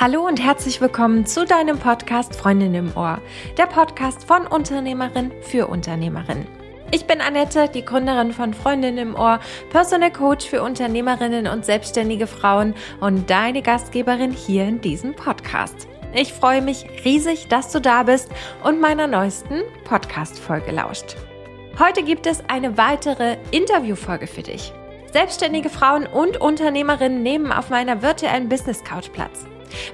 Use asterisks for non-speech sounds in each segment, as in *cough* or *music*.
Hallo und herzlich willkommen zu deinem Podcast Freundin im Ohr, der Podcast von Unternehmerin für Unternehmerin. Ich bin Annette, die Gründerin von Freundin im Ohr, Personal Coach für Unternehmerinnen und selbstständige Frauen und deine Gastgeberin hier in diesem Podcast. Ich freue mich riesig, dass du da bist und meiner neuesten Podcast-Folge lauscht. Heute gibt es eine weitere Interviewfolge für dich. Selbstständige Frauen und Unternehmerinnen nehmen auf meiner virtuellen Business Couch Platz.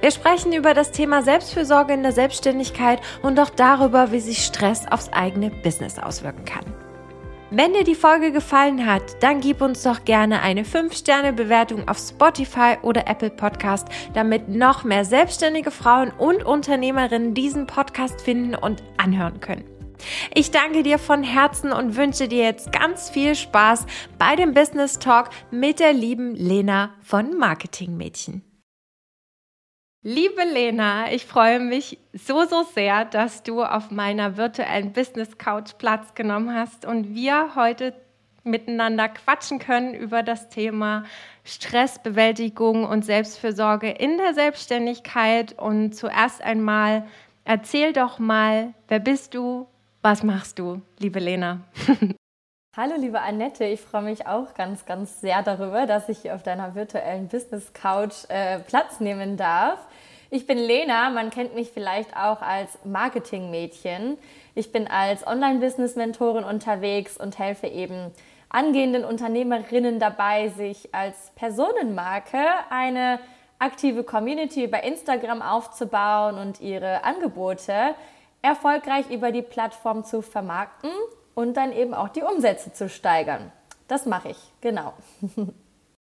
Wir sprechen über das Thema Selbstfürsorge in der Selbstständigkeit und auch darüber, wie sich Stress aufs eigene Business auswirken kann. Wenn dir die Folge gefallen hat, dann gib uns doch gerne eine 5-Sterne-Bewertung auf Spotify oder Apple Podcast, damit noch mehr selbstständige Frauen und Unternehmerinnen diesen Podcast finden und anhören können. Ich danke dir von Herzen und wünsche dir jetzt ganz viel Spaß bei dem Business Talk mit der lieben Lena von Marketing Mädchen. Liebe Lena, ich freue mich so, so sehr, dass du auf meiner virtuellen Business Couch Platz genommen hast und wir heute miteinander quatschen können über das Thema Stressbewältigung und Selbstfürsorge in der Selbstständigkeit. Und zuerst einmal erzähl doch mal, wer bist du, was machst du, liebe Lena? *laughs* Hallo, liebe Annette. Ich freue mich auch ganz, ganz sehr darüber, dass ich hier auf deiner virtuellen Business Couch äh, Platz nehmen darf. Ich bin Lena, man kennt mich vielleicht auch als Marketingmädchen. Ich bin als Online-Business-Mentorin unterwegs und helfe eben angehenden Unternehmerinnen dabei, sich als Personenmarke eine aktive Community bei Instagram aufzubauen und ihre Angebote erfolgreich über die Plattform zu vermarkten und dann eben auch die Umsätze zu steigern. Das mache ich, genau. *laughs*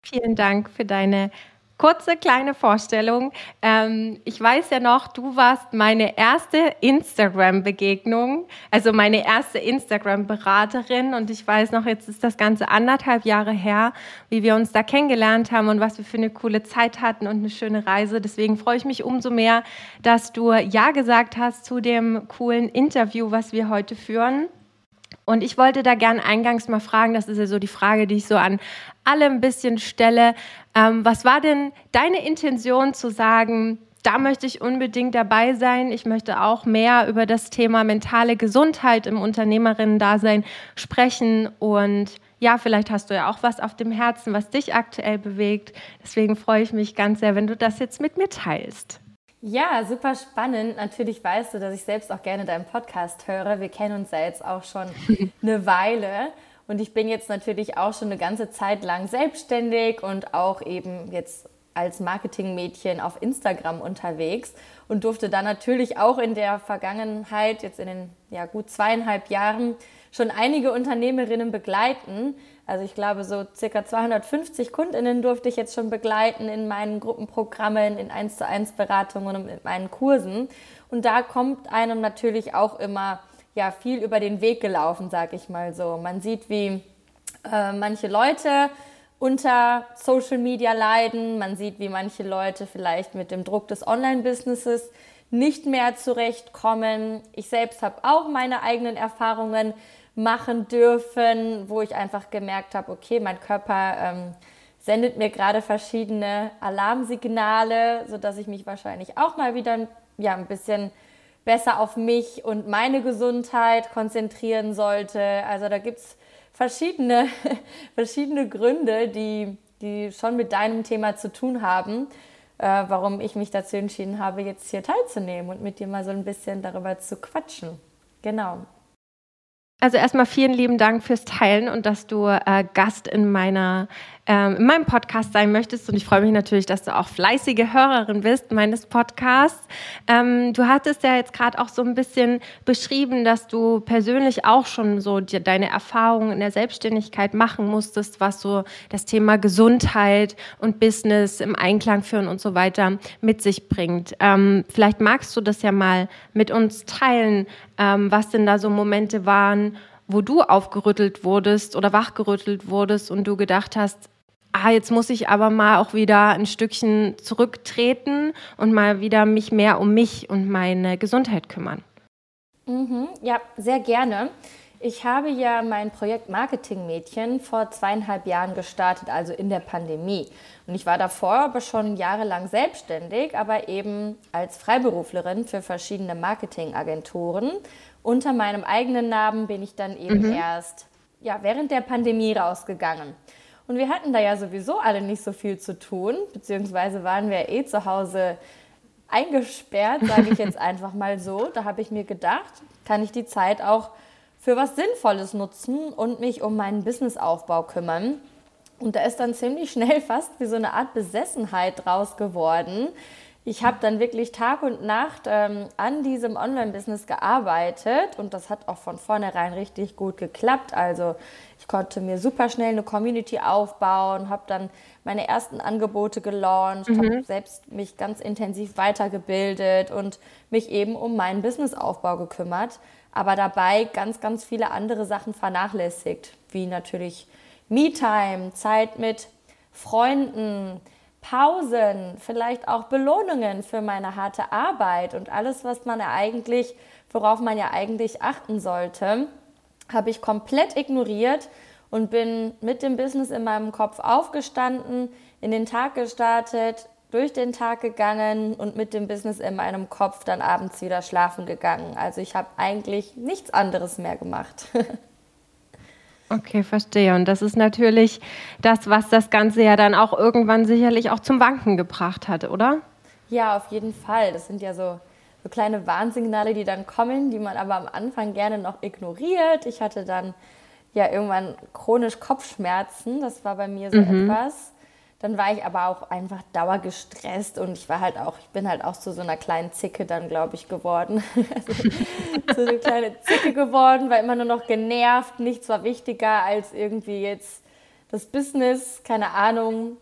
Vielen Dank für deine kurze kleine Vorstellung. Ähm, ich weiß ja noch, du warst meine erste Instagram-Begegnung, also meine erste Instagram-Beraterin. Und ich weiß noch, jetzt ist das Ganze anderthalb Jahre her, wie wir uns da kennengelernt haben und was wir für eine coole Zeit hatten und eine schöne Reise. Deswegen freue ich mich umso mehr, dass du Ja gesagt hast zu dem coolen Interview, was wir heute führen. Und ich wollte da gern eingangs mal fragen, das ist ja so die Frage, die ich so an alle ein bisschen stelle. Ähm, was war denn deine Intention zu sagen, da möchte ich unbedingt dabei sein. Ich möchte auch mehr über das Thema mentale Gesundheit im Unternehmerinnen-Dasein sprechen. Und ja, vielleicht hast du ja auch was auf dem Herzen, was dich aktuell bewegt. Deswegen freue ich mich ganz sehr, wenn du das jetzt mit mir teilst. Ja, super spannend. Natürlich weißt du, dass ich selbst auch gerne deinen Podcast höre. Wir kennen uns ja jetzt auch schon *laughs* eine Weile. Und ich bin jetzt natürlich auch schon eine ganze Zeit lang selbstständig und auch eben jetzt als Marketingmädchen auf Instagram unterwegs und durfte dann natürlich auch in der Vergangenheit, jetzt in den ja, gut zweieinhalb Jahren, schon einige Unternehmerinnen begleiten. Also ich glaube, so circa 250 Kundinnen durfte ich jetzt schon begleiten in meinen Gruppenprogrammen, in 1 zu 1 Beratungen und mit meinen Kursen. Und da kommt einem natürlich auch immer ja, viel über den Weg gelaufen, sag ich mal so. Man sieht, wie äh, manche Leute unter Social Media leiden. Man sieht, wie manche Leute vielleicht mit dem Druck des Online-Businesses nicht mehr zurechtkommen. Ich selbst habe auch meine eigenen Erfahrungen machen dürfen, wo ich einfach gemerkt habe, okay, mein Körper ähm, sendet mir gerade verschiedene Alarmsignale, sodass ich mich wahrscheinlich auch mal wieder ja, ein bisschen besser auf mich und meine Gesundheit konzentrieren sollte. Also da gibt es verschiedene, *laughs* verschiedene Gründe, die, die schon mit deinem Thema zu tun haben, äh, warum ich mich dazu entschieden habe, jetzt hier teilzunehmen und mit dir mal so ein bisschen darüber zu quatschen. Genau. Also erstmal vielen lieben Dank fürs Teilen und dass du äh, Gast in meiner in meinem Podcast sein möchtest. Und ich freue mich natürlich, dass du auch fleißige Hörerin bist meines Podcasts. Ähm, du hattest ja jetzt gerade auch so ein bisschen beschrieben, dass du persönlich auch schon so deine Erfahrungen in der Selbstständigkeit machen musstest, was so das Thema Gesundheit und Business im Einklang führen und so weiter mit sich bringt. Ähm, vielleicht magst du das ja mal mit uns teilen, ähm, was denn da so Momente waren, wo du aufgerüttelt wurdest oder wachgerüttelt wurdest und du gedacht hast, ah, jetzt muss ich aber mal auch wieder ein Stückchen zurücktreten und mal wieder mich mehr um mich und meine Gesundheit kümmern. Mhm, ja, sehr gerne. Ich habe ja mein Projekt Marketing Mädchen vor zweieinhalb Jahren gestartet, also in der Pandemie. Und ich war davor aber schon jahrelang selbstständig, aber eben als Freiberuflerin für verschiedene Marketingagenturen. Unter meinem eigenen Namen bin ich dann eben mhm. erst ja, während der Pandemie rausgegangen. Und wir hatten da ja sowieso alle nicht so viel zu tun, beziehungsweise waren wir eh zu Hause eingesperrt, sage ich jetzt *laughs* einfach mal so. Da habe ich mir gedacht, kann ich die Zeit auch für was Sinnvolles nutzen und mich um meinen Businessaufbau kümmern. Und da ist dann ziemlich schnell *laughs* fast wie so eine Art Besessenheit draus geworden. Ich habe dann wirklich Tag und Nacht ähm, an diesem Online-Business gearbeitet und das hat auch von vornherein richtig gut geklappt. Also ich konnte mir super schnell eine Community aufbauen, habe dann meine ersten Angebote gelauncht, mhm. habe selbst mich ganz intensiv weitergebildet und mich eben um meinen Businessaufbau gekümmert, aber dabei ganz, ganz viele andere Sachen vernachlässigt, wie natürlich Me-Time, Zeit mit Freunden, Pausen, vielleicht auch Belohnungen für meine harte Arbeit und alles, was man ja eigentlich, worauf man ja eigentlich achten sollte, habe ich komplett ignoriert und bin mit dem Business in meinem Kopf aufgestanden, in den Tag gestartet, durch den Tag gegangen und mit dem Business in meinem Kopf dann abends wieder schlafen gegangen. Also ich habe eigentlich nichts anderes mehr gemacht. *laughs* Okay, verstehe. Und das ist natürlich das, was das Ganze ja dann auch irgendwann sicherlich auch zum Wanken gebracht hat, oder? Ja, auf jeden Fall. Das sind ja so, so kleine Warnsignale, die dann kommen, die man aber am Anfang gerne noch ignoriert. Ich hatte dann ja irgendwann chronisch Kopfschmerzen. Das war bei mir so mhm. etwas. Dann war ich aber auch einfach dauergestresst und ich war halt auch, ich bin halt auch zu so einer kleinen Zicke dann, glaube ich, geworden. *laughs* also, so eine kleine Zicke geworden, war immer nur noch genervt. Nichts war wichtiger als irgendwie jetzt das Business, keine Ahnung,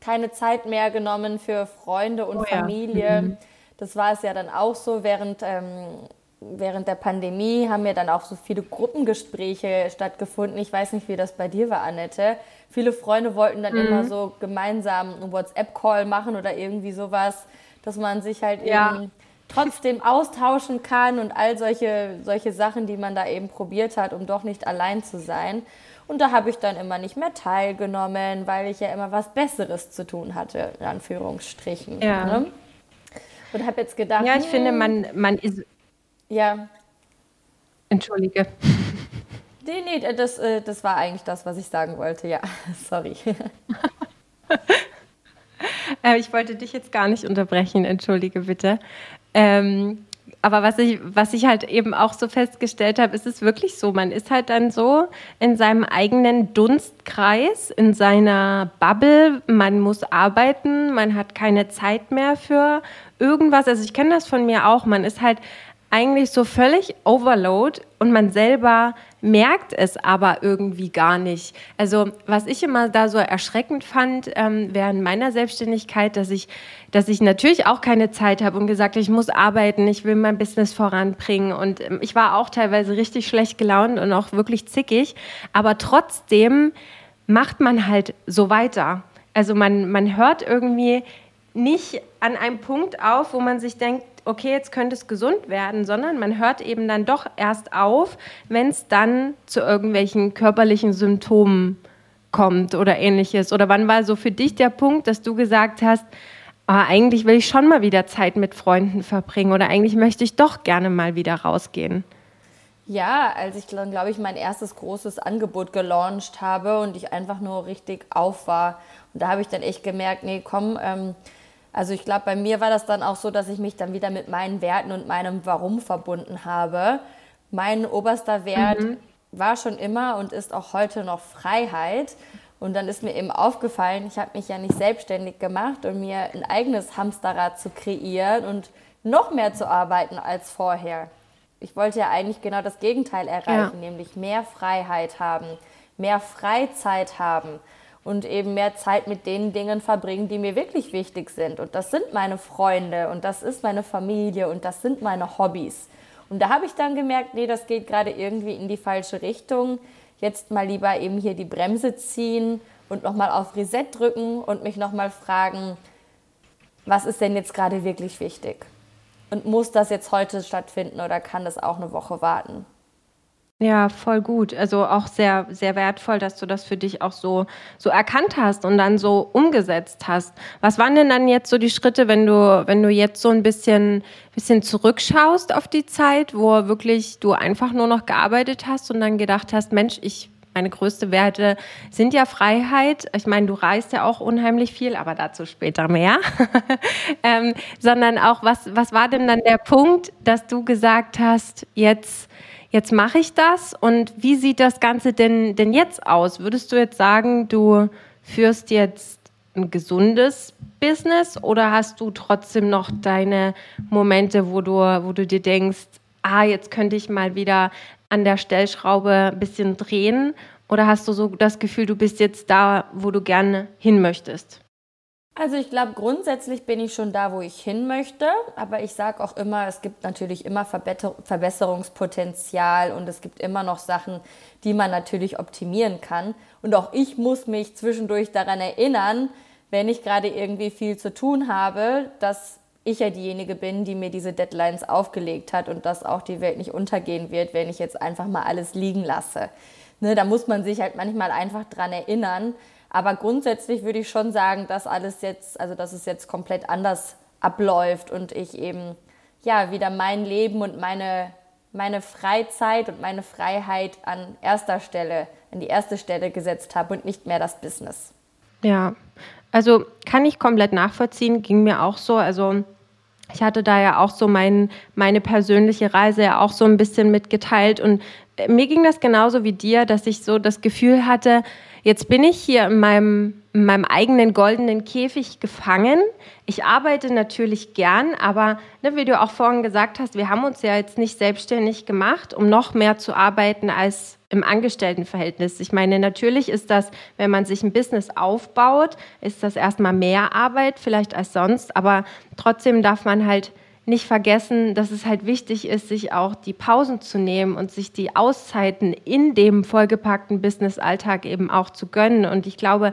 keine Zeit mehr genommen für Freunde und oh, Familie. Ja. Mhm. Das war es ja dann auch so während ähm, während der Pandemie haben ja dann auch so viele Gruppengespräche stattgefunden. Ich weiß nicht, wie das bei dir war, Annette. Viele Freunde wollten dann mhm. immer so gemeinsam einen WhatsApp-Call machen oder irgendwie sowas, dass man sich halt ja. eben trotzdem austauschen kann und all solche, solche Sachen, die man da eben probiert hat, um doch nicht allein zu sein. Und da habe ich dann immer nicht mehr teilgenommen, weil ich ja immer was Besseres zu tun hatte, in Anführungsstrichen. Ja. Ne? Und habe jetzt gedacht. Ja, ich hm, finde, man, man ist ja. Entschuldige. *laughs* Nee, nee, das, äh, das war eigentlich das, was ich sagen wollte. Ja, *laughs* sorry. *laughs* Äh, ich wollte dich jetzt gar nicht unterbrechen, entschuldige bitte. Ähm, aber was ich, was ich halt eben auch so festgestellt habe, ist es wirklich so, man ist halt dann so in seinem eigenen Dunstkreis, in seiner Bubble, man muss arbeiten, man hat keine Zeit mehr für irgendwas. Also ich kenne das von mir auch, man ist halt eigentlich so völlig Overload und man selber merkt es aber irgendwie gar nicht. Also was ich immer da so erschreckend fand ähm, während meiner Selbstständigkeit, dass ich, dass ich natürlich auch keine Zeit habe und gesagt, ich muss arbeiten, ich will mein Business voranbringen und ähm, ich war auch teilweise richtig schlecht gelaunt und auch wirklich zickig, aber trotzdem macht man halt so weiter. Also man, man hört irgendwie nicht an einem Punkt auf, wo man sich denkt, okay, jetzt könnte es gesund werden, sondern man hört eben dann doch erst auf, wenn es dann zu irgendwelchen körperlichen Symptomen kommt oder ähnliches. Oder wann war so für dich der Punkt, dass du gesagt hast, ah, eigentlich will ich schon mal wieder Zeit mit Freunden verbringen oder eigentlich möchte ich doch gerne mal wieder rausgehen? Ja, als ich dann, glaube ich, mein erstes großes Angebot gelauncht habe und ich einfach nur richtig auf war. Und da habe ich dann echt gemerkt, nee, komm, ähm, also ich glaube, bei mir war das dann auch so, dass ich mich dann wieder mit meinen Werten und meinem Warum verbunden habe. Mein oberster Wert mhm. war schon immer und ist auch heute noch Freiheit. Und dann ist mir eben aufgefallen, ich habe mich ja nicht selbstständig gemacht, um mir ein eigenes Hamsterrad zu kreieren und noch mehr zu arbeiten als vorher. Ich wollte ja eigentlich genau das Gegenteil erreichen, ja. nämlich mehr Freiheit haben, mehr Freizeit haben und eben mehr Zeit mit den Dingen verbringen, die mir wirklich wichtig sind. Und das sind meine Freunde und das ist meine Familie und das sind meine Hobbys. Und da habe ich dann gemerkt, nee, das geht gerade irgendwie in die falsche Richtung. Jetzt mal lieber eben hier die Bremse ziehen und nochmal auf Reset drücken und mich nochmal fragen, was ist denn jetzt gerade wirklich wichtig? Und muss das jetzt heute stattfinden oder kann das auch eine Woche warten? Ja, voll gut. Also auch sehr, sehr wertvoll, dass du das für dich auch so, so erkannt hast und dann so umgesetzt hast. Was waren denn dann jetzt so die Schritte, wenn du, wenn du jetzt so ein bisschen, bisschen zurückschaust auf die Zeit, wo wirklich du einfach nur noch gearbeitet hast und dann gedacht hast, Mensch, ich meine größte Werte sind ja Freiheit. Ich meine, du reist ja auch unheimlich viel, aber dazu später mehr. *laughs* ähm, sondern auch, was, was war denn dann der Punkt, dass du gesagt hast, jetzt jetzt mache ich das und wie sieht das Ganze denn, denn jetzt aus? Würdest du jetzt sagen, du führst jetzt ein gesundes Business oder hast du trotzdem noch deine Momente, wo du, wo du dir denkst, ah, jetzt könnte ich mal wieder an der Stellschraube ein bisschen drehen? Oder hast du so das Gefühl, du bist jetzt da, wo du gerne hin möchtest? Also ich glaube, grundsätzlich bin ich schon da, wo ich hin möchte, aber ich sage auch immer, es gibt natürlich immer Verbesserungspotenzial und es gibt immer noch Sachen, die man natürlich optimieren kann. Und auch ich muss mich zwischendurch daran erinnern, wenn ich gerade irgendwie viel zu tun habe, dass ich ja diejenige bin, die mir diese Deadlines aufgelegt hat und dass auch die Welt nicht untergehen wird, wenn ich jetzt einfach mal alles liegen lasse. Ne, da muss man sich halt manchmal einfach dran erinnern, aber grundsätzlich würde ich schon sagen, dass alles jetzt, also dass es jetzt komplett anders abläuft und ich eben ja wieder mein Leben und meine, meine Freizeit und meine Freiheit an erster Stelle, an die erste Stelle gesetzt habe und nicht mehr das Business. Ja, also kann ich komplett nachvollziehen, ging mir auch so. Also ich hatte da ja auch so mein, meine persönliche Reise ja auch so ein bisschen mitgeteilt und mir ging das genauso wie dir, dass ich so das Gefühl hatte, Jetzt bin ich hier in meinem, in meinem eigenen goldenen Käfig gefangen. Ich arbeite natürlich gern, aber ne, wie du auch vorhin gesagt hast, wir haben uns ja jetzt nicht selbstständig gemacht, um noch mehr zu arbeiten als im Angestelltenverhältnis. Ich meine, natürlich ist das, wenn man sich ein Business aufbaut, ist das erstmal mehr Arbeit vielleicht als sonst, aber trotzdem darf man halt nicht vergessen, dass es halt wichtig ist, sich auch die Pausen zu nehmen und sich die Auszeiten in dem vollgepackten Business-Alltag eben auch zu gönnen. Und ich glaube,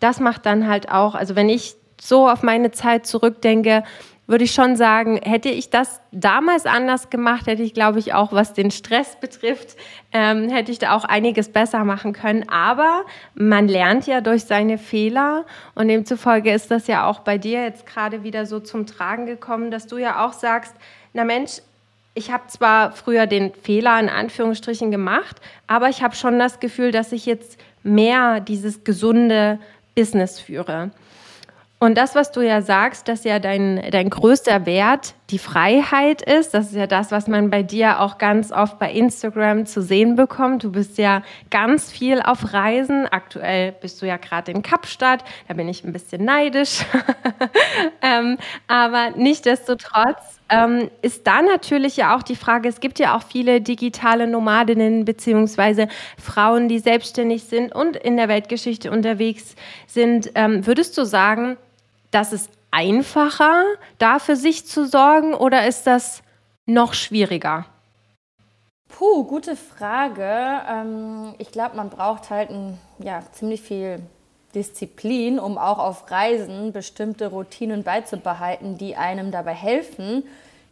das macht dann halt auch, also wenn ich so auf meine Zeit zurückdenke, würde ich schon sagen, hätte ich das damals anders gemacht, hätte ich, glaube ich, auch was den Stress betrifft, ähm, hätte ich da auch einiges besser machen können. Aber man lernt ja durch seine Fehler und demzufolge ist das ja auch bei dir jetzt gerade wieder so zum Tragen gekommen, dass du ja auch sagst, na Mensch, ich habe zwar früher den Fehler in Anführungsstrichen gemacht, aber ich habe schon das Gefühl, dass ich jetzt mehr dieses gesunde Business führe. Und das, was du ja sagst, dass ja dein, dein größter Wert die Freiheit ist, das ist ja das, was man bei dir auch ganz oft bei Instagram zu sehen bekommt. Du bist ja ganz viel auf Reisen. Aktuell bist du ja gerade in Kapstadt, da bin ich ein bisschen neidisch. *laughs* ähm, aber nichtdestotrotz ähm, ist da natürlich ja auch die Frage, es gibt ja auch viele digitale Nomadinnen beziehungsweise Frauen, die selbstständig sind und in der Weltgeschichte unterwegs sind. Ähm, würdest du sagen, das ist einfacher, da für sich zu sorgen oder ist das noch schwieriger? Puh, gute Frage. Ähm, ich glaube, man braucht halt ein, ja, ziemlich viel Disziplin, um auch auf Reisen bestimmte Routinen beizubehalten, die einem dabei helfen,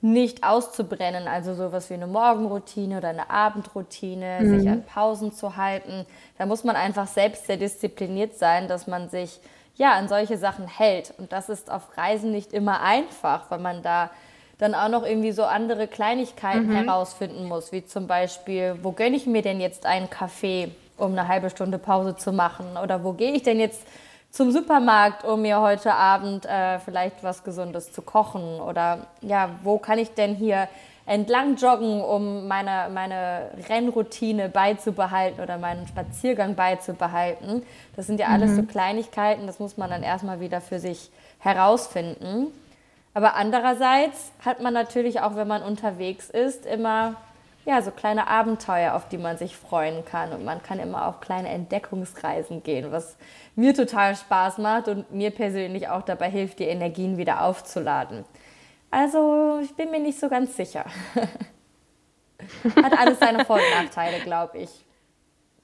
nicht auszubrennen. Also sowas wie eine Morgenroutine oder eine Abendroutine, mhm. sich an Pausen zu halten. Da muss man einfach selbst sehr diszipliniert sein, dass man sich ja, an solche Sachen hält. Und das ist auf Reisen nicht immer einfach, weil man da dann auch noch irgendwie so andere Kleinigkeiten mhm. herausfinden muss, wie zum Beispiel, wo gönne ich mir denn jetzt einen Kaffee, um eine halbe Stunde Pause zu machen? Oder wo gehe ich denn jetzt zum Supermarkt, um mir heute Abend äh, vielleicht was Gesundes zu kochen? Oder ja, wo kann ich denn hier entlang joggen, um meine, meine Rennroutine beizubehalten oder meinen Spaziergang beizubehalten. Das sind ja alles mhm. so Kleinigkeiten, das muss man dann erstmal wieder für sich herausfinden. Aber andererseits hat man natürlich auch, wenn man unterwegs ist, immer ja, so kleine Abenteuer, auf die man sich freuen kann. Und man kann immer auf kleine Entdeckungsreisen gehen, was mir total Spaß macht und mir persönlich auch dabei hilft, die Energien wieder aufzuladen. Also ich bin mir nicht so ganz sicher. *laughs* Hat alles seine Vor- und Nachteile, glaube ich.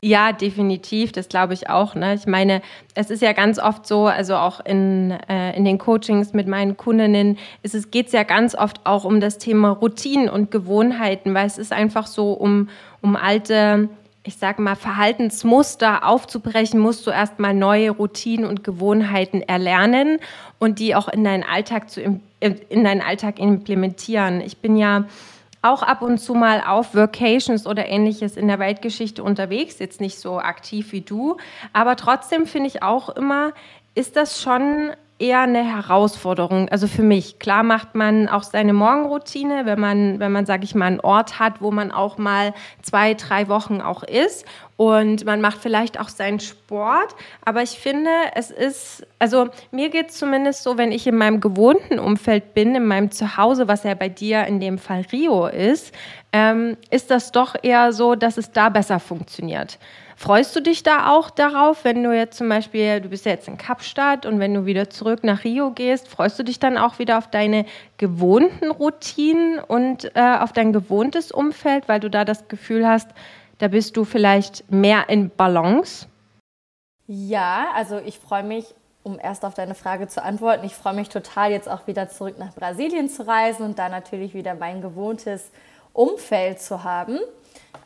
Ja, definitiv, das glaube ich auch. Ne? Ich meine, es ist ja ganz oft so, also auch in, äh, in den Coachings mit meinen Kundinnen, ist es geht ja ganz oft auch um das Thema Routinen und Gewohnheiten, weil es ist einfach so um, um alte, ich sage mal, Verhaltensmuster aufzubrechen, musst du erstmal neue Routinen und Gewohnheiten erlernen und die auch in deinen Alltag zu in deinen Alltag implementieren. Ich bin ja auch ab und zu mal auf Workations oder ähnliches in der Weltgeschichte unterwegs, jetzt nicht so aktiv wie du, aber trotzdem finde ich auch immer, ist das schon eher eine Herausforderung. Also für mich, klar macht man auch seine Morgenroutine, wenn man, wenn man, sage ich mal, einen Ort hat, wo man auch mal zwei, drei Wochen auch ist. Und man macht vielleicht auch seinen Sport. Aber ich finde, es ist, also mir geht es zumindest so, wenn ich in meinem gewohnten Umfeld bin, in meinem Zuhause, was ja bei dir in dem Fall Rio ist, ähm, ist das doch eher so, dass es da besser funktioniert. Freust du dich da auch darauf, wenn du jetzt zum Beispiel, du bist ja jetzt in Kapstadt und wenn du wieder zurück nach Rio gehst, freust du dich dann auch wieder auf deine gewohnten Routinen und äh, auf dein gewohntes Umfeld, weil du da das Gefühl hast, da bist du vielleicht mehr in Balance? Ja, also ich freue mich, um erst auf deine Frage zu antworten, ich freue mich total, jetzt auch wieder zurück nach Brasilien zu reisen und da natürlich wieder mein gewohntes Umfeld zu haben.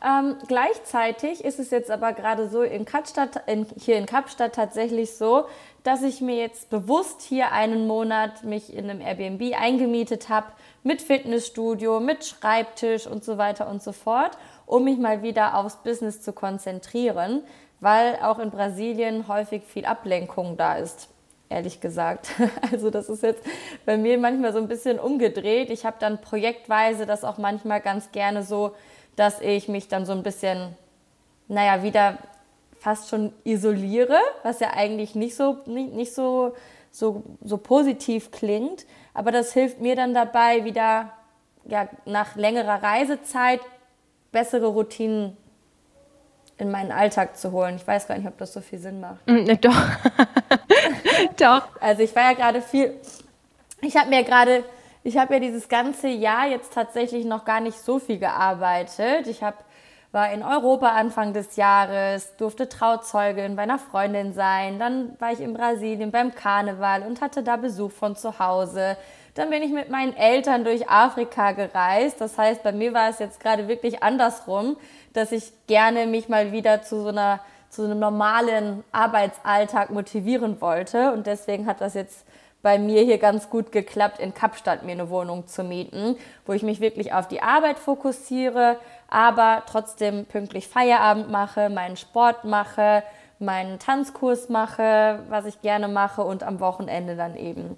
Ähm, gleichzeitig ist es jetzt aber gerade so in Kapstadt, in, hier in Kapstadt tatsächlich so, dass ich mir jetzt bewusst hier einen Monat mich in einem Airbnb eingemietet habe mit Fitnessstudio, mit Schreibtisch und so weiter und so fort, um mich mal wieder aufs Business zu konzentrieren, weil auch in Brasilien häufig viel Ablenkung da ist ehrlich gesagt. *laughs* Also das ist jetzt bei mir manchmal so ein bisschen umgedreht. Ich habe dann projektweise das auch manchmal ganz gerne so dass ich mich dann so ein bisschen, naja, wieder fast schon isoliere, was ja eigentlich nicht so, nicht, nicht so, so, so positiv klingt. Aber das hilft mir dann dabei, wieder ja, nach längerer Reisezeit bessere Routinen in meinen Alltag zu holen. Ich weiß gar nicht, ob das so viel Sinn macht. Mm, ne, doch. *laughs* doch. Also ich war ja gerade viel, ich habe mir gerade ich habe ja dieses ganze Jahr jetzt tatsächlich noch gar nicht so viel gearbeitet. Ich hab, war in Europa Anfang des Jahres, durfte Trauzeugin bei einer Freundin sein. Dann war ich in Brasilien beim Karneval und hatte da Besuch von zu Hause. Dann bin ich mit meinen Eltern durch Afrika gereist. Das heißt, bei mir war es jetzt gerade wirklich andersrum, dass ich gerne mich mal wieder zu so einer zu einem normalen Arbeitsalltag motivieren wollte. Und deswegen hat das jetzt bei mir hier ganz gut geklappt, in Kapstadt mir eine Wohnung zu mieten, wo ich mich wirklich auf die Arbeit fokussiere, aber trotzdem pünktlich Feierabend mache, meinen Sport mache, meinen Tanzkurs mache, was ich gerne mache und am Wochenende dann eben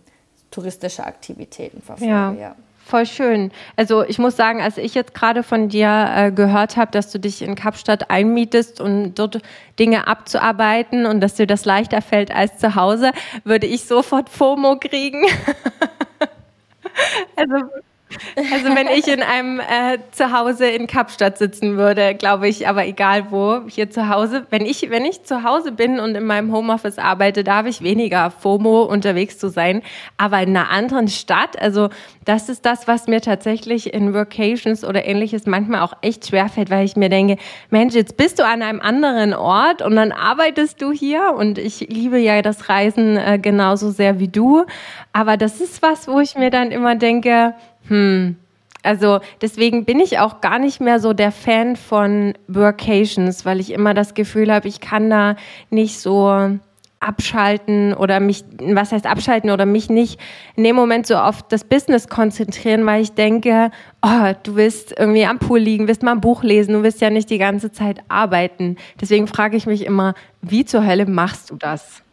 touristische Aktivitäten verfolge. Ja. ja. Voll schön. Also ich muss sagen, als ich jetzt gerade von dir äh, gehört habe, dass du dich in Kapstadt einmietest und dort Dinge abzuarbeiten und dass dir das leichter fällt als zu Hause, würde ich sofort FOMO kriegen. *laughs* also also wenn ich in einem äh, Zuhause in Kapstadt sitzen würde, glaube ich, aber egal wo, hier zu Hause, wenn ich, wenn ich zu Hause bin und in meinem Homeoffice arbeite, da habe ich weniger FOMO unterwegs zu sein. Aber in einer anderen Stadt, also das ist das, was mir tatsächlich in Workations oder ähnliches manchmal auch echt schwerfällt, weil ich mir denke, Mensch, jetzt bist du an einem anderen Ort und dann arbeitest du hier und ich liebe ja das Reisen äh, genauso sehr wie du. Aber das ist was, wo ich mir dann immer denke, hm. Also deswegen bin ich auch gar nicht mehr so der Fan von Workations, weil ich immer das Gefühl habe, ich kann da nicht so abschalten oder mich, was heißt abschalten oder mich nicht in dem Moment so auf das Business konzentrieren, weil ich denke, oh, du willst irgendwie am Pool liegen, willst mal ein Buch lesen, du willst ja nicht die ganze Zeit arbeiten. Deswegen frage ich mich immer, wie zur Hölle machst du das?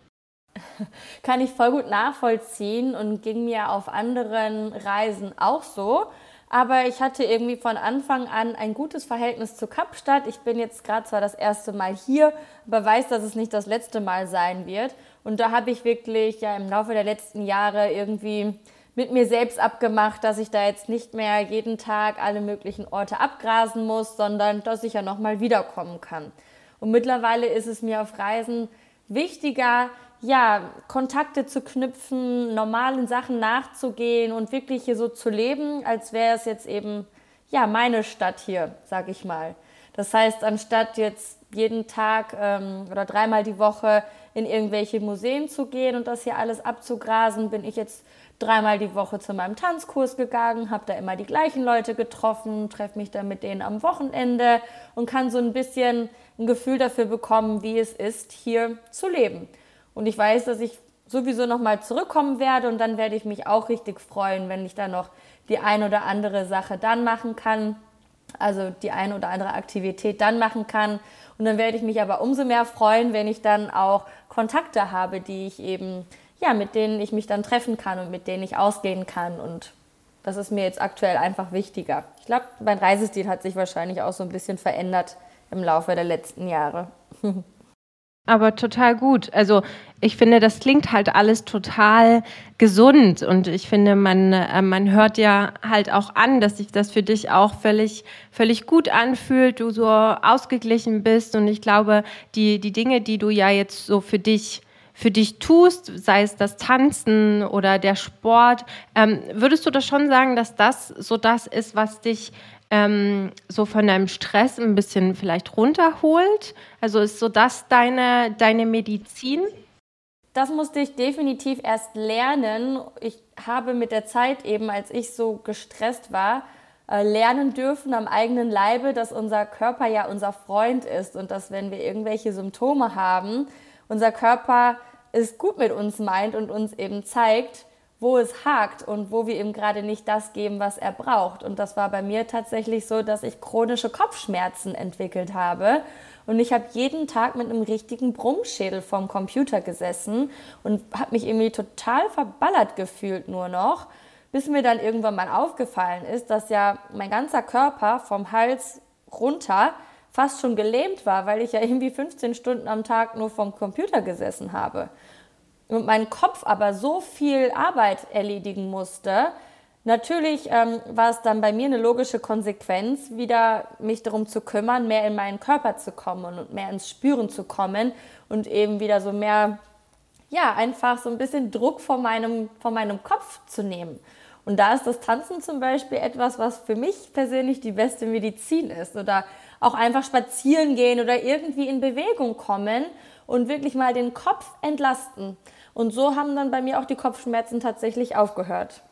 *laughs* Kann ich voll gut nachvollziehen und ging mir auf anderen Reisen auch so. Aber ich hatte irgendwie von Anfang an ein gutes Verhältnis zu Kapstadt. Ich bin jetzt gerade zwar das erste Mal hier, aber weiß, dass es nicht das letzte Mal sein wird. Und da habe ich wirklich ja im Laufe der letzten Jahre irgendwie mit mir selbst abgemacht, dass ich da jetzt nicht mehr jeden Tag alle möglichen Orte abgrasen muss, sondern dass ich ja nochmal wiederkommen kann. Und mittlerweile ist es mir auf Reisen wichtiger, ja, Kontakte zu knüpfen, normalen Sachen nachzugehen und wirklich hier so zu leben, als wäre es jetzt eben, ja, meine Stadt hier, sag ich mal. Das heißt, anstatt jetzt jeden Tag ähm, oder dreimal die Woche in irgendwelche Museen zu gehen und das hier alles abzugrasen, bin ich jetzt dreimal die Woche zu meinem Tanzkurs gegangen, habe da immer die gleichen Leute getroffen, treffe mich dann mit denen am Wochenende und kann so ein bisschen ein Gefühl dafür bekommen, wie es ist, hier zu leben. Und ich weiß, dass ich sowieso nochmal zurückkommen werde und dann werde ich mich auch richtig freuen, wenn ich da noch die ein oder andere Sache dann machen kann, also die ein oder andere Aktivität dann machen kann. Und dann werde ich mich aber umso mehr freuen, wenn ich dann auch Kontakte habe, die ich eben ja, mit denen ich mich dann treffen kann und mit denen ich ausgehen kann. Und das ist mir jetzt aktuell einfach wichtiger. Ich glaube, mein Reisestil hat sich wahrscheinlich auch so ein bisschen verändert im Laufe der letzten Jahre. *laughs* Aber total gut. Also ich finde, das klingt halt alles total gesund und ich finde, man, äh, man hört ja halt auch an, dass sich das für dich auch völlig, völlig gut anfühlt, du so ausgeglichen bist und ich glaube, die, die Dinge, die du ja jetzt so für dich für dich tust, sei es das Tanzen oder der Sport, ähm, würdest du das schon sagen, dass das so das ist, was dich ähm, so von deinem Stress ein bisschen vielleicht runterholt? Also ist so das deine, deine Medizin? Das musste ich definitiv erst lernen. Ich habe mit der Zeit eben, als ich so gestresst war, äh, lernen dürfen am eigenen Leibe, dass unser Körper ja unser Freund ist und dass wenn wir irgendwelche Symptome haben, unser Körper es gut mit uns meint und uns eben zeigt, wo es hakt und wo wir ihm gerade nicht das geben, was er braucht. Und das war bei mir tatsächlich so, dass ich chronische Kopfschmerzen entwickelt habe. Und ich habe jeden Tag mit einem richtigen Brummschädel vorm Computer gesessen und habe mich irgendwie total verballert gefühlt nur noch, bis mir dann irgendwann mal aufgefallen ist, dass ja mein ganzer Körper vom Hals runter fast schon gelähmt war, weil ich ja irgendwie 15 Stunden am Tag nur vom Computer gesessen habe. Und mein Kopf aber so viel Arbeit erledigen musste. Natürlich ähm, war es dann bei mir eine logische Konsequenz, wieder mich darum zu kümmern, mehr in meinen Körper zu kommen und mehr ins Spüren zu kommen und eben wieder so mehr, ja, einfach so ein bisschen Druck von meinem, von meinem Kopf zu nehmen. Und da ist das Tanzen zum Beispiel etwas, was für mich persönlich die beste Medizin ist. Oder auch einfach spazieren gehen oder irgendwie in Bewegung kommen und wirklich mal den Kopf entlasten. Und so haben dann bei mir auch die Kopfschmerzen tatsächlich aufgehört.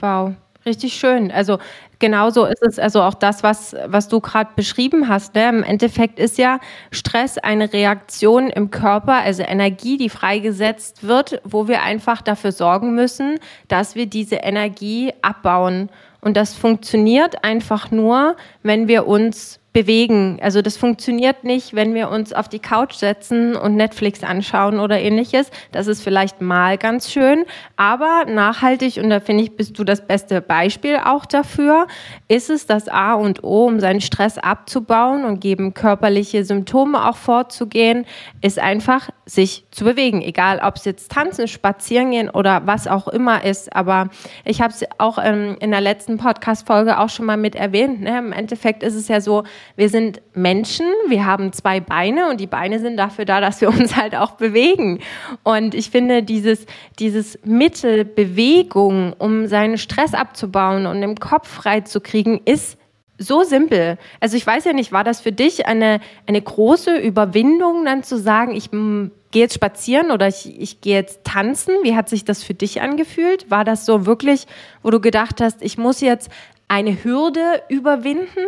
Wow, richtig schön. Also genauso ist es, also auch das, was, was du gerade beschrieben hast. Ne? Im Endeffekt ist ja Stress eine Reaktion im Körper, also Energie, die freigesetzt wird, wo wir einfach dafür sorgen müssen, dass wir diese Energie abbauen. Und das funktioniert einfach nur, wenn wir uns bewegen. Also das funktioniert nicht, wenn wir uns auf die Couch setzen und Netflix anschauen oder ähnliches. Das ist vielleicht mal ganz schön, aber nachhaltig, und da finde ich, bist du das beste Beispiel auch dafür, ist es das A und O, um seinen Stress abzubauen und gegen körperliche Symptome auch vorzugehen, ist einfach sich zu bewegen. Egal, ob es jetzt tanzen, spazieren gehen oder was auch immer ist. Aber ich habe es auch ähm, in der letzten Podcast-Folge auch schon mal mit erwähnt. Ne? Im Endeffekt ist es ja so, wir sind Menschen, wir haben zwei Beine und die Beine sind dafür da, dass wir *laughs* uns halt auch bewegen. Und ich finde, dieses, dieses Mittel Bewegung, um seinen Stress abzubauen und im Kopf frei zu kriegen, ist so simpel. Also ich weiß ja nicht, war das für dich eine, eine große Überwindung, dann zu sagen, ich gehe jetzt spazieren oder ich, ich gehe jetzt tanzen? Wie hat sich das für dich angefühlt? War das so wirklich, wo du gedacht hast, ich muss jetzt eine Hürde überwinden?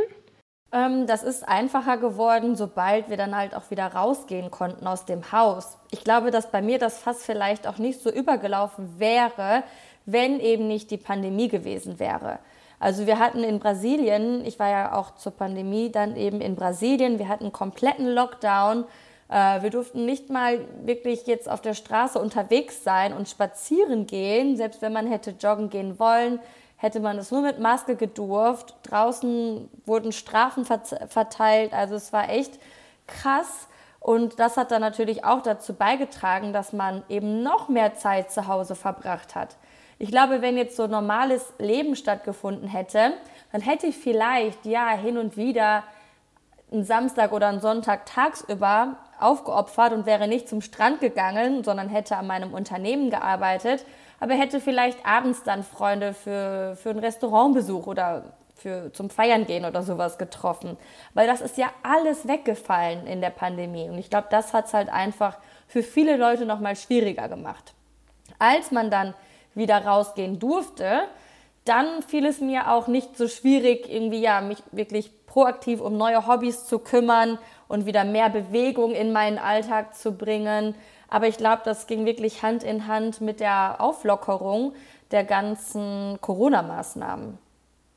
Ähm, das ist einfacher geworden, sobald wir dann halt auch wieder rausgehen konnten aus dem Haus. Ich glaube, dass bei mir das Fass vielleicht auch nicht so übergelaufen wäre, wenn eben nicht die Pandemie gewesen wäre. Also wir hatten in Brasilien, ich war ja auch zur Pandemie dann eben in Brasilien, wir hatten kompletten Lockdown. Äh, wir durften nicht mal wirklich jetzt auf der Straße unterwegs sein und spazieren gehen, selbst wenn man hätte joggen gehen wollen hätte man es nur mit Maske gedurft. Draußen wurden Strafen verteilt. Also es war echt krass. Und das hat dann natürlich auch dazu beigetragen, dass man eben noch mehr Zeit zu Hause verbracht hat. Ich glaube, wenn jetzt so normales Leben stattgefunden hätte, dann hätte ich vielleicht ja hin und wieder einen Samstag oder einen Sonntag tagsüber aufgeopfert und wäre nicht zum Strand gegangen, sondern hätte an meinem Unternehmen gearbeitet aber hätte vielleicht abends dann Freunde für, für einen Restaurantbesuch oder für, zum Feiern gehen oder sowas getroffen. Weil das ist ja alles weggefallen in der Pandemie. Und ich glaube, das hat es halt einfach für viele Leute nochmal schwieriger gemacht. Als man dann wieder rausgehen durfte, dann fiel es mir auch nicht so schwierig, irgendwie ja, mich wirklich proaktiv um neue Hobbys zu kümmern und wieder mehr Bewegung in meinen Alltag zu bringen. Aber ich glaube, das ging wirklich Hand in Hand mit der Auflockerung der ganzen Corona-Maßnahmen.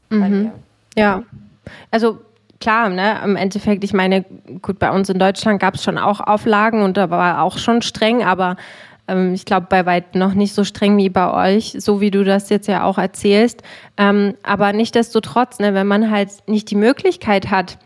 Mhm. Ja, also klar, ne, im Endeffekt, ich meine, gut, bei uns in Deutschland gab es schon auch Auflagen und da war auch schon streng, aber ähm, ich glaube, bei weitem noch nicht so streng wie bei euch, so wie du das jetzt ja auch erzählst. Ähm, aber nichtdestotrotz, ne, wenn man halt nicht die Möglichkeit hat,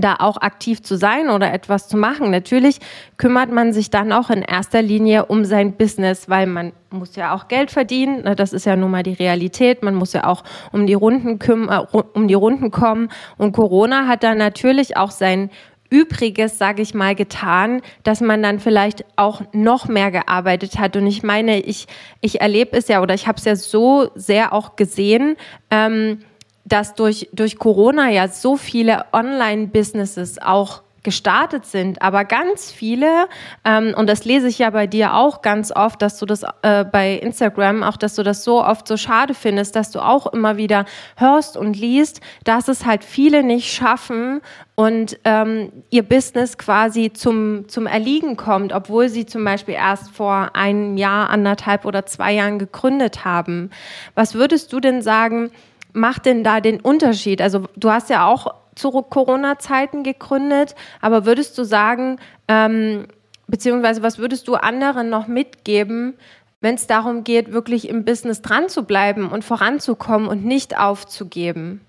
da auch aktiv zu sein oder etwas zu machen. Natürlich kümmert man sich dann auch in erster Linie um sein Business, weil man muss ja auch Geld verdienen. Ne, das ist ja nun mal die Realität. Man muss ja auch um die Runden, äh, um die Runden kommen. Und Corona hat dann natürlich auch sein Übriges, sage ich mal, getan, dass man dann vielleicht auch noch mehr gearbeitet hat. Und ich meine, ich, ich erlebe es ja oder ich habe es ja so sehr auch gesehen, ähm, dass durch, durch Corona ja so viele Online-Businesses auch gestartet sind, aber ganz viele, ähm, und das lese ich ja bei dir auch ganz oft, dass du das äh, bei Instagram, auch dass du das so oft so schade findest, dass du auch immer wieder hörst und liest, dass es halt viele nicht schaffen und ähm, ihr Business quasi zum, zum Erliegen kommt, obwohl sie zum Beispiel erst vor einem Jahr, anderthalb oder zwei Jahren gegründet haben. Was würdest du denn sagen, macht denn da den Unterschied? Also du hast ja auch zu Corona-Zeiten gegründet, aber würdest du sagen, ähm, beziehungsweise was würdest du anderen noch mitgeben, wenn es darum geht, wirklich im Business dran zu bleiben und voranzukommen und nicht aufzugeben?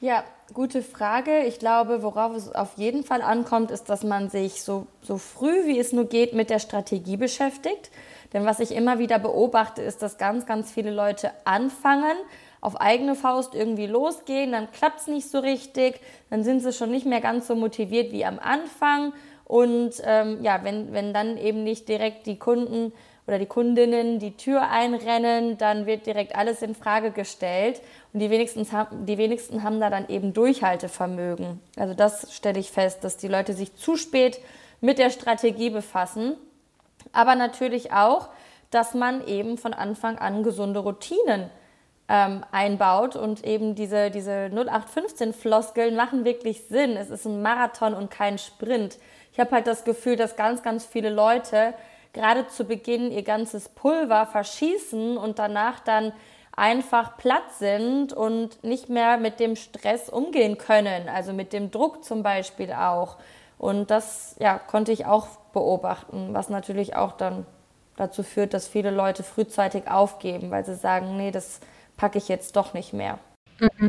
Ja, gute Frage. Ich glaube, worauf es auf jeden Fall ankommt, ist, dass man sich so, so früh wie es nur geht mit der Strategie beschäftigt. Denn was ich immer wieder beobachte, ist, dass ganz, ganz viele Leute anfangen, auf eigene Faust irgendwie losgehen, dann klappt es nicht so richtig, dann sind sie schon nicht mehr ganz so motiviert wie am Anfang. Und ähm, ja, wenn, wenn dann eben nicht direkt die Kunden oder die Kundinnen die Tür einrennen, dann wird direkt alles in Frage gestellt. Und die wenigsten, die wenigsten haben da dann eben Durchhaltevermögen. Also das stelle ich fest, dass die Leute sich zu spät mit der Strategie befassen. Aber natürlich auch, dass man eben von Anfang an gesunde Routinen ähm, einbaut und eben diese, diese 0815-Floskeln machen wirklich Sinn. Es ist ein Marathon und kein Sprint. Ich habe halt das Gefühl, dass ganz, ganz viele Leute gerade zu Beginn ihr ganzes Pulver verschießen und danach dann einfach platt sind und nicht mehr mit dem Stress umgehen können, also mit dem Druck zum Beispiel auch. Und das ja, konnte ich auch beobachten, was natürlich auch dann dazu führt, dass viele Leute frühzeitig aufgeben, weil sie sagen, nee, das packe ich jetzt doch nicht mehr. Mhm.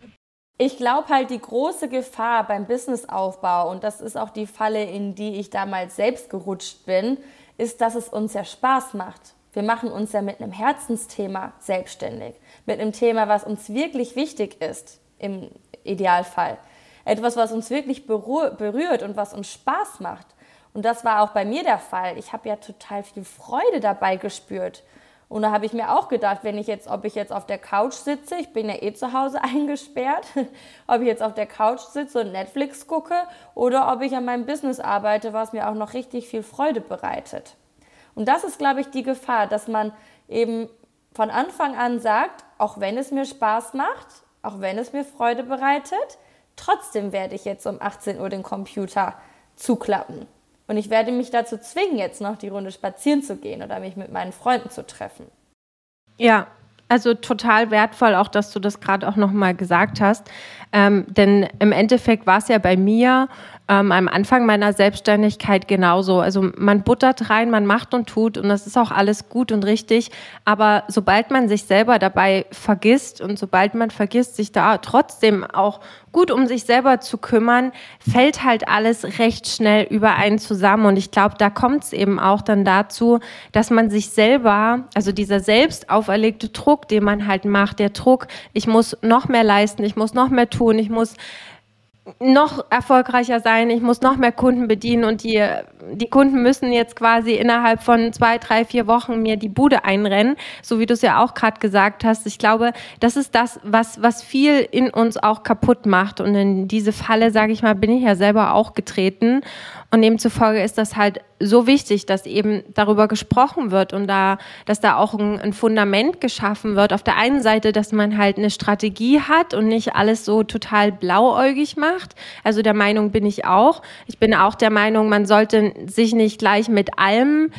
Ich glaube halt, die große Gefahr beim Businessaufbau, und das ist auch die Falle, in die ich damals selbst gerutscht bin, ist, dass es uns ja Spaß macht. Wir machen uns ja mit einem Herzensthema selbstständig, mit einem Thema, was uns wirklich wichtig ist, im Idealfall. Etwas, was uns wirklich berührt und was uns Spaß macht. Und das war auch bei mir der Fall. Ich habe ja total viel Freude dabei gespürt. Und da habe ich mir auch gedacht, wenn ich jetzt, ob ich jetzt auf der Couch sitze, ich bin ja eh zu Hause *laughs* eingesperrt, ob ich jetzt auf der Couch sitze und Netflix gucke oder ob ich an meinem Business arbeite, was mir auch noch richtig viel Freude bereitet. Und das ist, glaube ich, die Gefahr, dass man eben von Anfang an sagt, auch wenn es mir Spaß macht, auch wenn es mir Freude bereitet, trotzdem werde ich jetzt um 18 Uhr den Computer zuklappen. Und ich werde mich dazu zwingen, jetzt noch die Runde spazieren zu gehen oder mich mit meinen Freunden zu treffen. Ja, also total wertvoll, auch dass du das gerade auch nochmal gesagt hast. Ähm, denn im Endeffekt war es ja bei mir ähm, am Anfang meiner Selbstständigkeit genauso. Also man buttert rein, man macht und tut und das ist auch alles gut und richtig. Aber sobald man sich selber dabei vergisst und sobald man vergisst, sich da trotzdem auch gut um sich selber zu kümmern, fällt halt alles recht schnell überein zusammen. Und ich glaube, da kommt es eben auch dann dazu, dass man sich selber, also dieser selbst auferlegte Druck, den man halt macht, der Druck, ich muss noch mehr leisten, ich muss noch mehr tun, ich muss noch erfolgreicher sein, ich muss noch mehr Kunden bedienen und die, die Kunden müssen jetzt quasi innerhalb von zwei, drei, vier Wochen mir die Bude einrennen, so wie du es ja auch gerade gesagt hast. Ich glaube, das ist das, was, was viel in uns auch kaputt macht. Und in diese Falle, sage ich mal, bin ich ja selber auch getreten. Und demzufolge ist das halt so wichtig, dass eben darüber gesprochen wird und da, dass da auch ein, ein, Fundament geschaffen wird. Auf der einen Seite, dass man halt eine Strategie hat und nicht alles so total blauäugig macht. Also der Meinung bin ich auch. Ich bin auch der Meinung, man sollte sich nicht gleich mit allem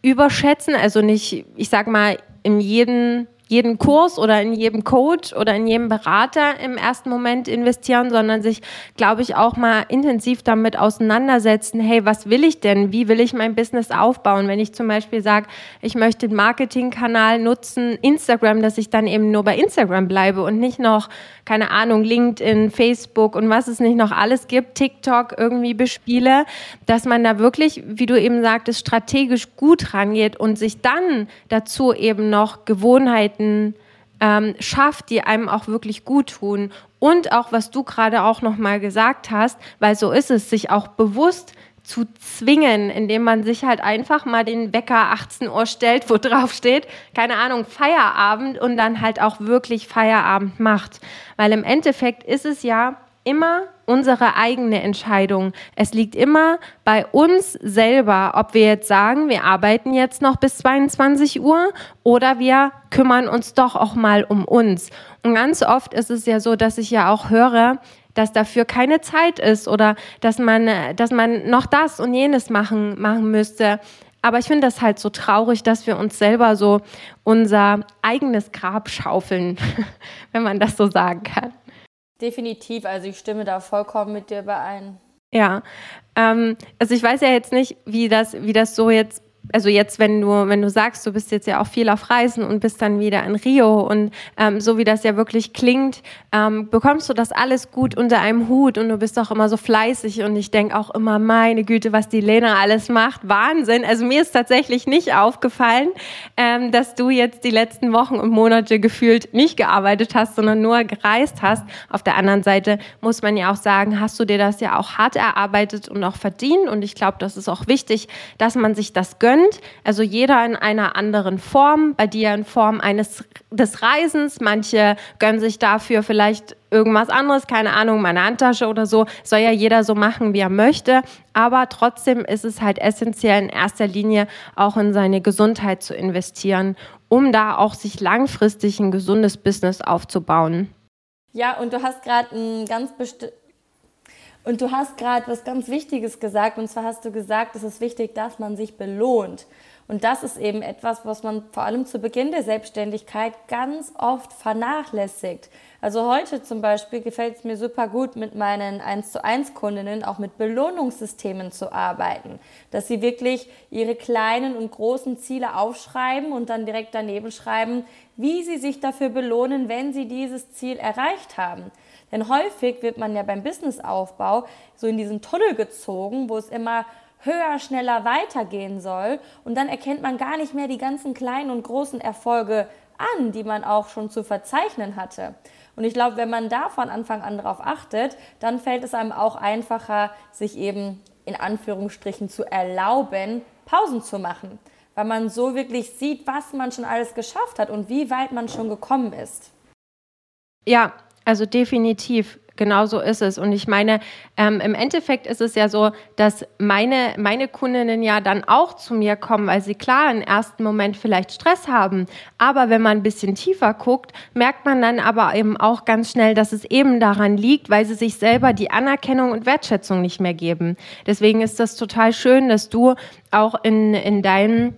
überschätzen. Also nicht, ich sag mal, in jeden jeden Kurs oder in jedem Coach oder in jedem Berater im ersten Moment investieren, sondern sich, glaube ich, auch mal intensiv damit auseinandersetzen, hey, was will ich denn? Wie will ich mein Business aufbauen? Wenn ich zum Beispiel sage, ich möchte den Marketingkanal nutzen, Instagram, dass ich dann eben nur bei Instagram bleibe und nicht noch, keine Ahnung, LinkedIn, Facebook und was es nicht noch alles gibt, TikTok irgendwie bespiele, dass man da wirklich, wie du eben sagtest, strategisch gut rangeht und sich dann dazu eben noch Gewohnheiten Gewohnheiten ähm, schafft, die einem auch wirklich gut tun. Und auch, was du gerade auch nochmal gesagt hast, weil so ist es, sich auch bewusst zu zwingen, indem man sich halt einfach mal den Wecker 18 Uhr stellt, wo *laughs* drauf steht, keine Ahnung, Feierabend und dann halt auch wirklich Feierabend macht. Weil im Endeffekt ist es ja immer unsere eigene Entscheidung. Es liegt immer bei uns selber, ob wir jetzt sagen, wir arbeiten jetzt noch bis 22 Uhr oder wir kümmern uns doch auch mal um uns. Und ganz oft ist es ja so, dass ich ja auch höre, dass dafür keine Zeit ist oder dass man, dass man noch das und jenes machen, machen müsste. Aber ich finde das halt so traurig, dass wir uns selber so unser eigenes Grab schaufeln, *laughs* wenn man das so sagen kann. Definitiv, also ich stimme da vollkommen mit dir überein. Ja, ähm, also ich weiß ja jetzt nicht, wie das, wie das so jetzt also jetzt, wenn du, wenn du sagst, du bist jetzt ja auch viel auf Reisen und bist dann wieder in Rio und ähm, so wie das ja wirklich klingt, ähm, bekommst du das alles gut unter einem Hut und du bist auch immer so fleißig und ich denke auch immer, meine Güte, was die Lena alles macht, Wahnsinn. Also mir ist tatsächlich nicht aufgefallen, ähm, dass du jetzt die letzten Wochen und Monate gefühlt nicht gearbeitet hast, sondern nur gereist hast. Auf der anderen Seite muss man ja auch sagen, hast du dir das ja auch hart erarbeitet und auch verdient und ich glaube, das ist auch wichtig, dass man sich das gönnt gönnt. Also jeder in einer anderen Form. Bei dir in Form eines des Reisens. Manche gönnen sich dafür vielleicht irgendwas anderes, keine Ahnung, meine Handtasche oder so. Soll ja jeder so machen, wie er möchte. Aber trotzdem ist es halt essentiell in erster Linie auch in seine Gesundheit zu investieren, um da auch sich langfristig ein gesundes Business aufzubauen. Ja, und du hast gerade ein ganz bestimmtes und du hast gerade was ganz Wichtiges gesagt, und zwar hast du gesagt, es ist wichtig, dass man sich belohnt. Und das ist eben etwas, was man vor allem zu Beginn der Selbstständigkeit ganz oft vernachlässigt. Also heute zum Beispiel gefällt es mir super gut, mit meinen 1 zu 1 Kundinnen auch mit Belohnungssystemen zu arbeiten. Dass sie wirklich ihre kleinen und großen Ziele aufschreiben und dann direkt daneben schreiben, wie sie sich dafür belohnen, wenn sie dieses Ziel erreicht haben. Denn häufig wird man ja beim Businessaufbau so in diesen Tunnel gezogen, wo es immer höher, schneller weitergehen soll. Und dann erkennt man gar nicht mehr die ganzen kleinen und großen Erfolge an, die man auch schon zu verzeichnen hatte. Und ich glaube, wenn man da von Anfang an darauf achtet, dann fällt es einem auch einfacher, sich eben in Anführungsstrichen zu erlauben, Pausen zu machen. Weil man so wirklich sieht, was man schon alles geschafft hat und wie weit man schon gekommen ist. Ja, also definitiv. Genau so ist es. Und ich meine, ähm, im Endeffekt ist es ja so, dass meine, meine Kundinnen ja dann auch zu mir kommen, weil sie klar im ersten Moment vielleicht Stress haben. Aber wenn man ein bisschen tiefer guckt, merkt man dann aber eben auch ganz schnell, dass es eben daran liegt, weil sie sich selber die Anerkennung und Wertschätzung nicht mehr geben. Deswegen ist das total schön, dass du auch in, in deinem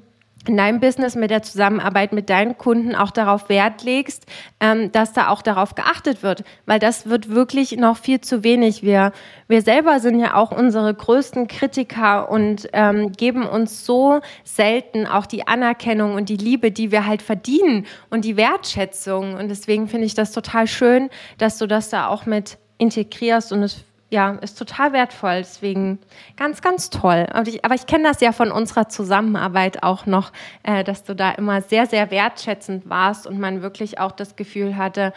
in deinem Business mit der Zusammenarbeit mit deinen Kunden auch darauf Wert legst, ähm, dass da auch darauf geachtet wird, weil das wird wirklich noch viel zu wenig. Wir, wir selber sind ja auch unsere größten Kritiker und ähm, geben uns so selten auch die Anerkennung und die Liebe, die wir halt verdienen und die Wertschätzung. Und deswegen finde ich das total schön, dass du das da auch mit integrierst und es ja, ist total wertvoll. Deswegen ganz, ganz toll. Aber ich, aber ich kenne das ja von unserer Zusammenarbeit auch noch, äh, dass du da immer sehr, sehr wertschätzend warst und man wirklich auch das Gefühl hatte,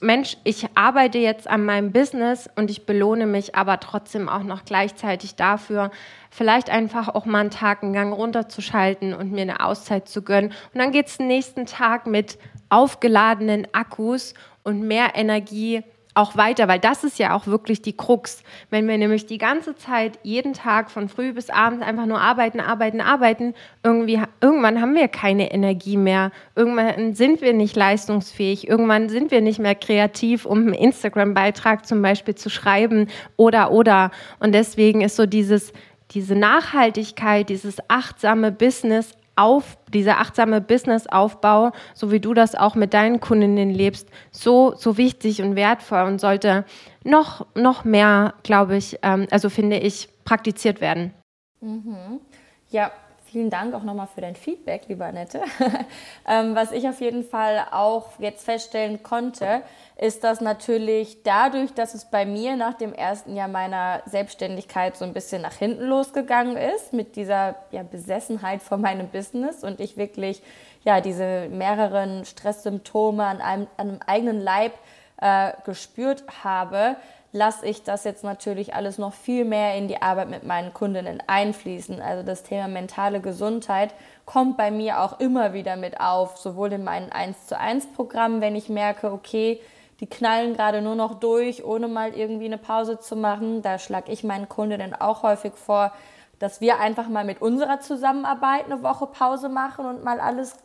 Mensch, ich arbeite jetzt an meinem Business und ich belohne mich aber trotzdem auch noch gleichzeitig dafür, vielleicht einfach auch mal einen Tag einen Gang runterzuschalten und mir eine Auszeit zu gönnen. Und dann geht es den nächsten Tag mit aufgeladenen Akkus und mehr Energie auch weiter, weil das ist ja auch wirklich die Krux. Wenn wir nämlich die ganze Zeit, jeden Tag von früh bis abends einfach nur arbeiten, arbeiten, arbeiten, irgendwie, irgendwann haben wir keine Energie mehr. Irgendwann sind wir nicht leistungsfähig. Irgendwann sind wir nicht mehr kreativ, um einen Instagram-Beitrag zum Beispiel zu schreiben oder, oder. Und deswegen ist so dieses, diese Nachhaltigkeit, dieses achtsame Business auf, dieser achtsame Businessaufbau, so wie du das auch mit deinen Kundinnen lebst, so, so wichtig und wertvoll und sollte noch, noch mehr, glaube ich, ähm, also finde ich, praktiziert werden. Mhm. Ja, Vielen Dank auch nochmal für dein Feedback, lieber Annette. *laughs* ähm, was ich auf jeden Fall auch jetzt feststellen konnte, ist, dass natürlich dadurch, dass es bei mir nach dem ersten Jahr meiner Selbstständigkeit so ein bisschen nach hinten losgegangen ist, mit dieser ja, Besessenheit vor meinem Business und ich wirklich ja, diese mehreren Stresssymptome an einem, an einem eigenen Leib äh, gespürt habe, lasse ich das jetzt natürlich alles noch viel mehr in die Arbeit mit meinen Kundinnen einfließen. Also das Thema mentale Gesundheit kommt bei mir auch immer wieder mit auf, sowohl in meinen 1 zu 1 Programmen, wenn ich merke, okay, die knallen gerade nur noch durch, ohne mal irgendwie eine Pause zu machen. Da schlage ich meinen Kundinnen auch häufig vor, dass wir einfach mal mit unserer Zusammenarbeit eine Woche Pause machen und mal alles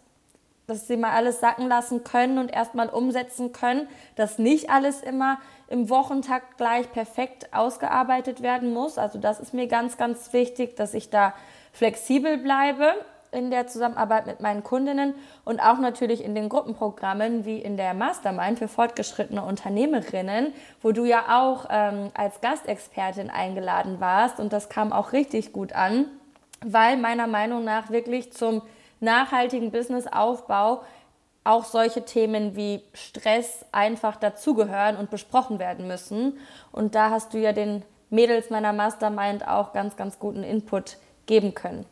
dass sie mal alles sacken lassen können und erstmal umsetzen können, dass nicht alles immer im Wochentakt gleich perfekt ausgearbeitet werden muss. Also das ist mir ganz, ganz wichtig, dass ich da flexibel bleibe in der Zusammenarbeit mit meinen Kundinnen und auch natürlich in den Gruppenprogrammen wie in der Mastermind für fortgeschrittene Unternehmerinnen, wo du ja auch ähm, als Gastexpertin eingeladen warst und das kam auch richtig gut an, weil meiner Meinung nach wirklich zum nachhaltigen Businessaufbau auch solche Themen wie Stress einfach dazugehören und besprochen werden müssen. Und da hast du ja den Mädels meiner Mastermind auch ganz, ganz guten Input geben können.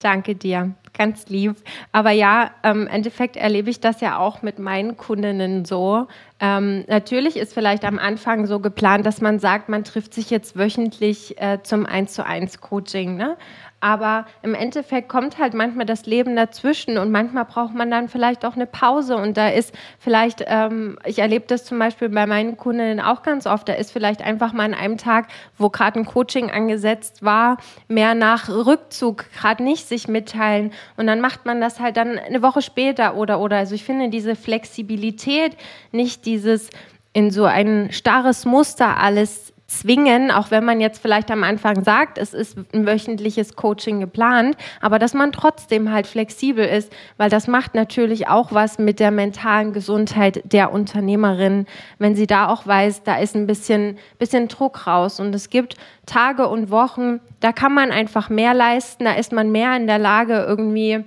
Danke dir, ganz lieb. Aber ja, ähm, im Endeffekt erlebe ich das ja auch mit meinen Kundinnen so. Ähm, natürlich ist vielleicht am Anfang so geplant, dass man sagt, man trifft sich jetzt wöchentlich äh, zum 1 zu 1 Coaching. Ne? Aber im Endeffekt kommt halt manchmal das Leben dazwischen und manchmal braucht man dann vielleicht auch eine Pause. Und da ist vielleicht, ähm, ich erlebe das zum Beispiel bei meinen Kundinnen auch ganz oft, da ist vielleicht einfach mal an einem Tag, wo gerade ein Coaching angesetzt war, mehr nach Rückzug, gerade nicht sich mitteilen. Und dann macht man das halt dann eine Woche später oder oder. Also ich finde diese Flexibilität, nicht dieses in so ein starres Muster alles zwingen, auch wenn man jetzt vielleicht am Anfang sagt, es ist ein wöchentliches Coaching geplant, aber dass man trotzdem halt flexibel ist, weil das macht natürlich auch was mit der mentalen Gesundheit der Unternehmerin, wenn sie da auch weiß, da ist ein bisschen, bisschen Druck raus. Und es gibt Tage und Wochen, da kann man einfach mehr leisten, da ist man mehr in der Lage irgendwie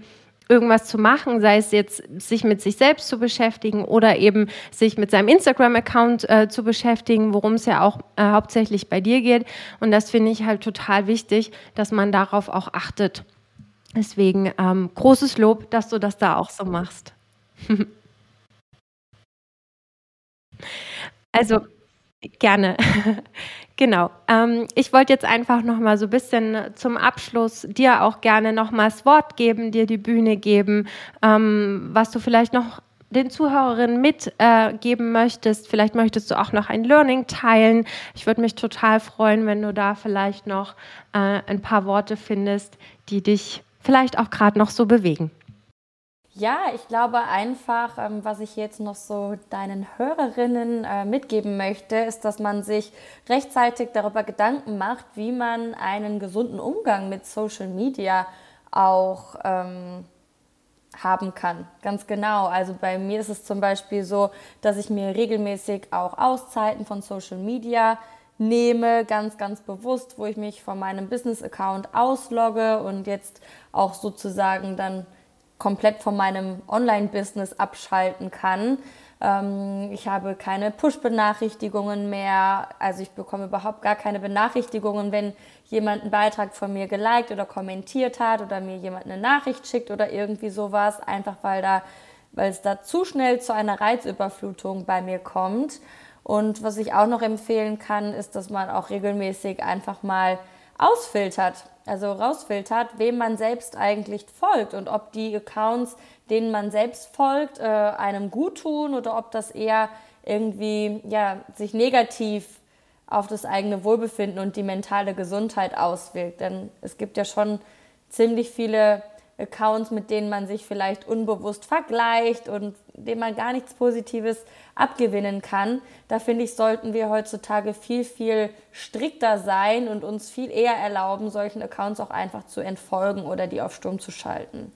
irgendwas zu machen, sei es jetzt sich mit sich selbst zu beschäftigen oder eben sich mit seinem Instagram-Account äh, zu beschäftigen, worum es ja auch äh, hauptsächlich bei dir geht. Und das finde ich halt total wichtig, dass man darauf auch achtet. Deswegen ähm, großes Lob, dass du das da auch so machst. *laughs* also gerne. *laughs* Genau. Ähm, ich wollte jetzt einfach noch mal so ein bisschen zum Abschluss dir auch gerne noch mal das Wort geben, dir die Bühne geben, ähm, was du vielleicht noch den Zuhörerinnen mitgeben äh, möchtest. Vielleicht möchtest du auch noch ein Learning teilen. Ich würde mich total freuen, wenn du da vielleicht noch äh, ein paar Worte findest, die dich vielleicht auch gerade noch so bewegen. Ja, ich glaube einfach, ähm, was ich jetzt noch so deinen Hörerinnen äh, mitgeben möchte, ist, dass man sich rechtzeitig darüber Gedanken macht, wie man einen gesunden Umgang mit Social Media auch ähm, haben kann. Ganz genau. Also bei mir ist es zum Beispiel so, dass ich mir regelmäßig auch Auszeiten von Social Media nehme, ganz, ganz bewusst, wo ich mich von meinem Business-Account auslogge und jetzt auch sozusagen dann komplett von meinem Online-Business abschalten kann. Ähm, ich habe keine Push-Benachrichtigungen mehr. Also ich bekomme überhaupt gar keine Benachrichtigungen, wenn jemand einen Beitrag von mir geliked oder kommentiert hat oder mir jemand eine Nachricht schickt oder irgendwie sowas. Einfach weil da weil es da zu schnell zu einer Reizüberflutung bei mir kommt. Und was ich auch noch empfehlen kann, ist, dass man auch regelmäßig einfach mal ausfiltert, also rausfiltert, wem man selbst eigentlich folgt und ob die Accounts, denen man selbst folgt, äh, einem gut tun oder ob das eher irgendwie ja, sich negativ auf das eigene Wohlbefinden und die mentale Gesundheit auswirkt. Denn es gibt ja schon ziemlich viele Accounts, mit denen man sich vielleicht unbewusst vergleicht und dem man gar nichts Positives abgewinnen kann. Da finde ich, sollten wir heutzutage viel, viel strikter sein und uns viel eher erlauben, solchen Accounts auch einfach zu entfolgen oder die auf Sturm zu schalten.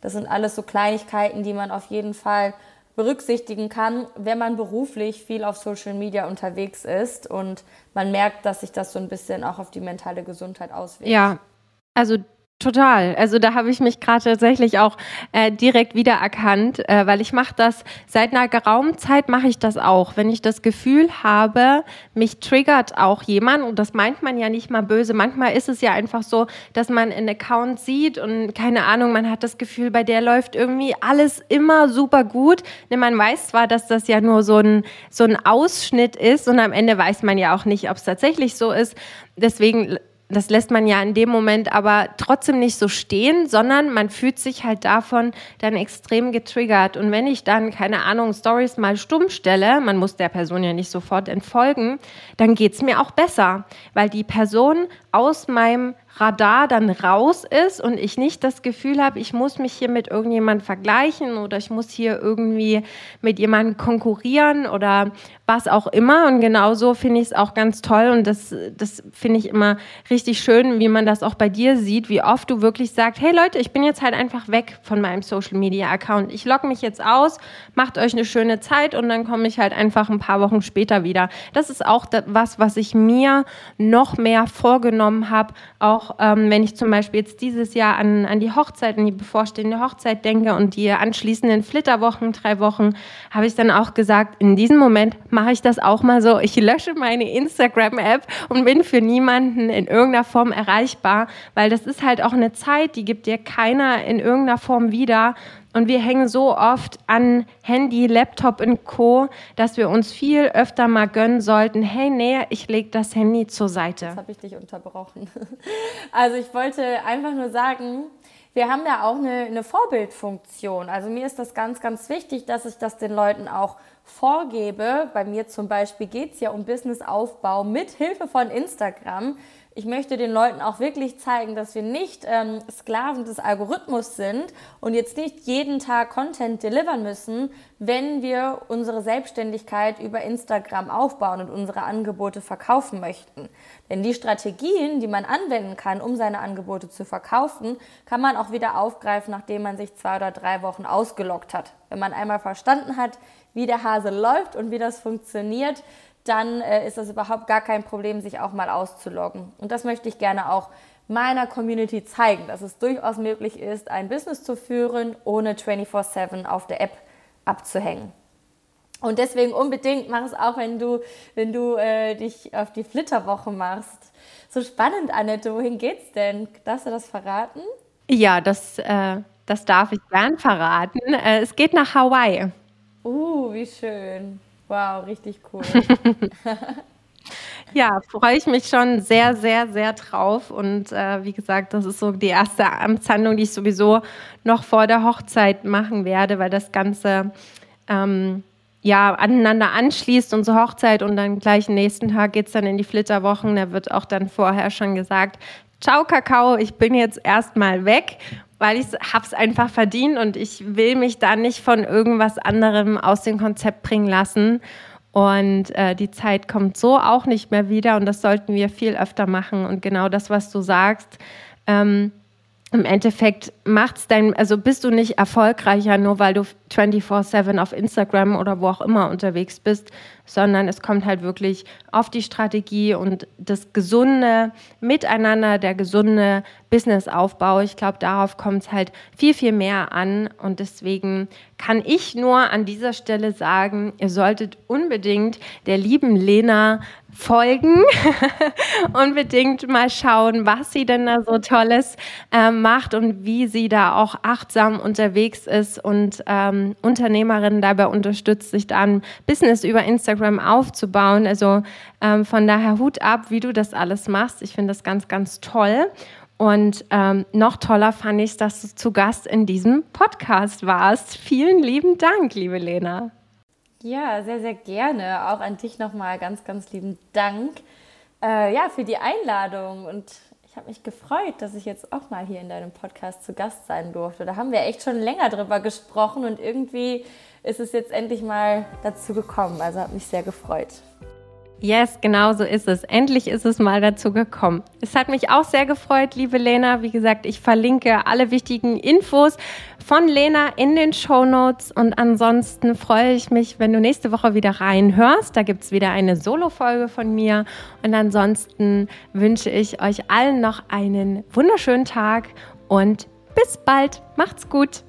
Das sind alles so Kleinigkeiten, die man auf jeden Fall berücksichtigen kann, wenn man beruflich viel auf Social Media unterwegs ist und man merkt, dass sich das so ein bisschen auch auf die mentale Gesundheit auswirkt. Ja, also Total. Also da habe ich mich gerade tatsächlich auch äh, direkt wiedererkannt, äh, weil ich mache das seit einer geraumen Zeit mache ich das auch. Wenn ich das Gefühl habe, mich triggert auch jemand und das meint man ja nicht mal böse. Manchmal ist es ja einfach so, dass man einen Account sieht und keine Ahnung, man hat das Gefühl, bei der läuft irgendwie alles immer super gut. Ne, man weiß zwar, dass das ja nur so ein so ein Ausschnitt ist und am Ende weiß man ja auch nicht, ob es tatsächlich so ist. Deswegen das lässt man ja in dem Moment aber trotzdem nicht so stehen, sondern man fühlt sich halt davon dann extrem getriggert. Und wenn ich dann, keine Ahnung, Stories mal stumm stelle, man muss der Person ja nicht sofort entfolgen, dann geht's mir auch besser, weil die Person aus meinem Radar dann raus ist und ich nicht das Gefühl habe, ich muss mich hier mit irgendjemand vergleichen oder ich muss hier irgendwie mit jemandem konkurrieren oder was auch immer. Und genauso finde ich es auch ganz toll und das, das finde ich immer richtig schön, wie man das auch bei dir sieht, wie oft du wirklich sagst, hey Leute, ich bin jetzt halt einfach weg von meinem Social Media Account. Ich logge mich jetzt aus, macht euch eine schöne Zeit und dann komme ich halt einfach ein paar Wochen später wieder. Das ist auch was, was ich mir noch mehr vorgenommen habe, auch ähm, wenn ich zum Beispiel jetzt dieses Jahr an, an die Hochzeit, an die bevorstehende Hochzeit denke und die anschließenden Flitterwochen, drei Wochen, habe ich dann auch gesagt, in diesem Moment mache ich das auch mal so. Ich lösche meine Instagram-App und bin für niemanden in irgendeiner Form erreichbar, weil das ist halt auch eine Zeit, die gibt dir keiner in irgendeiner Form wieder. Und wir hängen so oft an Handy, Laptop und Co., dass wir uns viel öfter mal gönnen sollten, hey, nee, ich lege das Handy zur Seite. Jetzt habe ich dich unterbrochen. *laughs* Also ich wollte einfach nur sagen, wir haben ja auch eine, eine Vorbildfunktion. Also mir ist das ganz, ganz wichtig, dass ich das den Leuten auch vorgebe. Bei mir zum Beispiel geht es ja um Businessaufbau mit Hilfe von Instagram ich möchte den Leuten auch wirklich zeigen, dass wir nicht ähm, Sklaven des Algorithmus sind und jetzt nicht jeden Tag Content delivern müssen, wenn wir unsere Selbstständigkeit über Instagram aufbauen und unsere Angebote verkaufen möchten. Denn die Strategien, die man anwenden kann, um seine Angebote zu verkaufen, kann man auch wieder aufgreifen, nachdem man sich zwei oder drei Wochen ausgelockt hat. Wenn man einmal verstanden hat, wie der Hase läuft und wie das funktioniert, dann äh, ist das überhaupt gar kein Problem, sich auch mal auszuloggen. Und das möchte ich gerne auch meiner Community zeigen, dass es durchaus möglich ist, ein Business zu führen, ohne 24/7 auf der App abzuhängen. Und deswegen unbedingt mach es auch, wenn du, wenn du äh, dich auf die Flitterwoche machst. So spannend, Annette, wohin geht's denn? Darfst du das verraten? Ja, das, äh, das darf ich gern verraten. Äh, es geht nach Hawaii. Uh, wie schön. Wow, richtig cool. *laughs* ja, freue ich mich schon sehr, sehr, sehr drauf. Und äh, wie gesagt, das ist so die erste Amtshandlung, die ich sowieso noch vor der Hochzeit machen werde, weil das Ganze ähm, ja aneinander anschließt, unsere Hochzeit und dann gleich nächsten Tag geht es dann in die Flitterwochen. Da wird auch dann vorher schon gesagt, Ciao Kakao, ich bin jetzt erstmal weg weil ich habe es einfach verdient und ich will mich da nicht von irgendwas anderem aus dem Konzept bringen lassen. Und äh, die Zeit kommt so auch nicht mehr wieder und das sollten wir viel öfter machen. Und genau das, was du sagst, ähm, im Endeffekt macht's dein, also bist du nicht erfolgreicher, nur weil du 24/7 auf Instagram oder wo auch immer unterwegs bist, sondern es kommt halt wirklich auf die Strategie und das gesunde Miteinander, der gesunde Businessaufbau. Ich glaube, darauf kommt es halt viel, viel mehr an. Und deswegen kann ich nur an dieser Stelle sagen, ihr solltet unbedingt der lieben Lena folgen, *laughs* unbedingt mal schauen, was sie denn da so Tolles äh, macht und wie sie da auch achtsam unterwegs ist und ähm, Unternehmerinnen dabei unterstützt, sich da ein Business über Instagram aufzubauen. Also ähm, von daher Hut ab, wie du das alles machst. Ich finde das ganz, ganz toll. Und ähm, noch toller fand ich es, dass du zu Gast in diesem Podcast warst. Vielen lieben Dank, liebe Lena. Ja, sehr, sehr gerne. Auch an dich nochmal ganz, ganz lieben Dank äh, ja, für die Einladung. Und ich habe mich gefreut, dass ich jetzt auch mal hier in deinem Podcast zu Gast sein durfte. Da haben wir echt schon länger drüber gesprochen und irgendwie ist es jetzt endlich mal dazu gekommen. Also hat mich sehr gefreut. Yes, genau so ist es. Endlich ist es mal dazu gekommen. Es hat mich auch sehr gefreut, liebe Lena. Wie gesagt, ich verlinke alle wichtigen Infos von Lena in den Show Notes. Und ansonsten freue ich mich, wenn du nächste Woche wieder reinhörst. Da gibt's wieder eine Solo-Folge von mir. Und ansonsten wünsche ich euch allen noch einen wunderschönen Tag und bis bald. Macht's gut.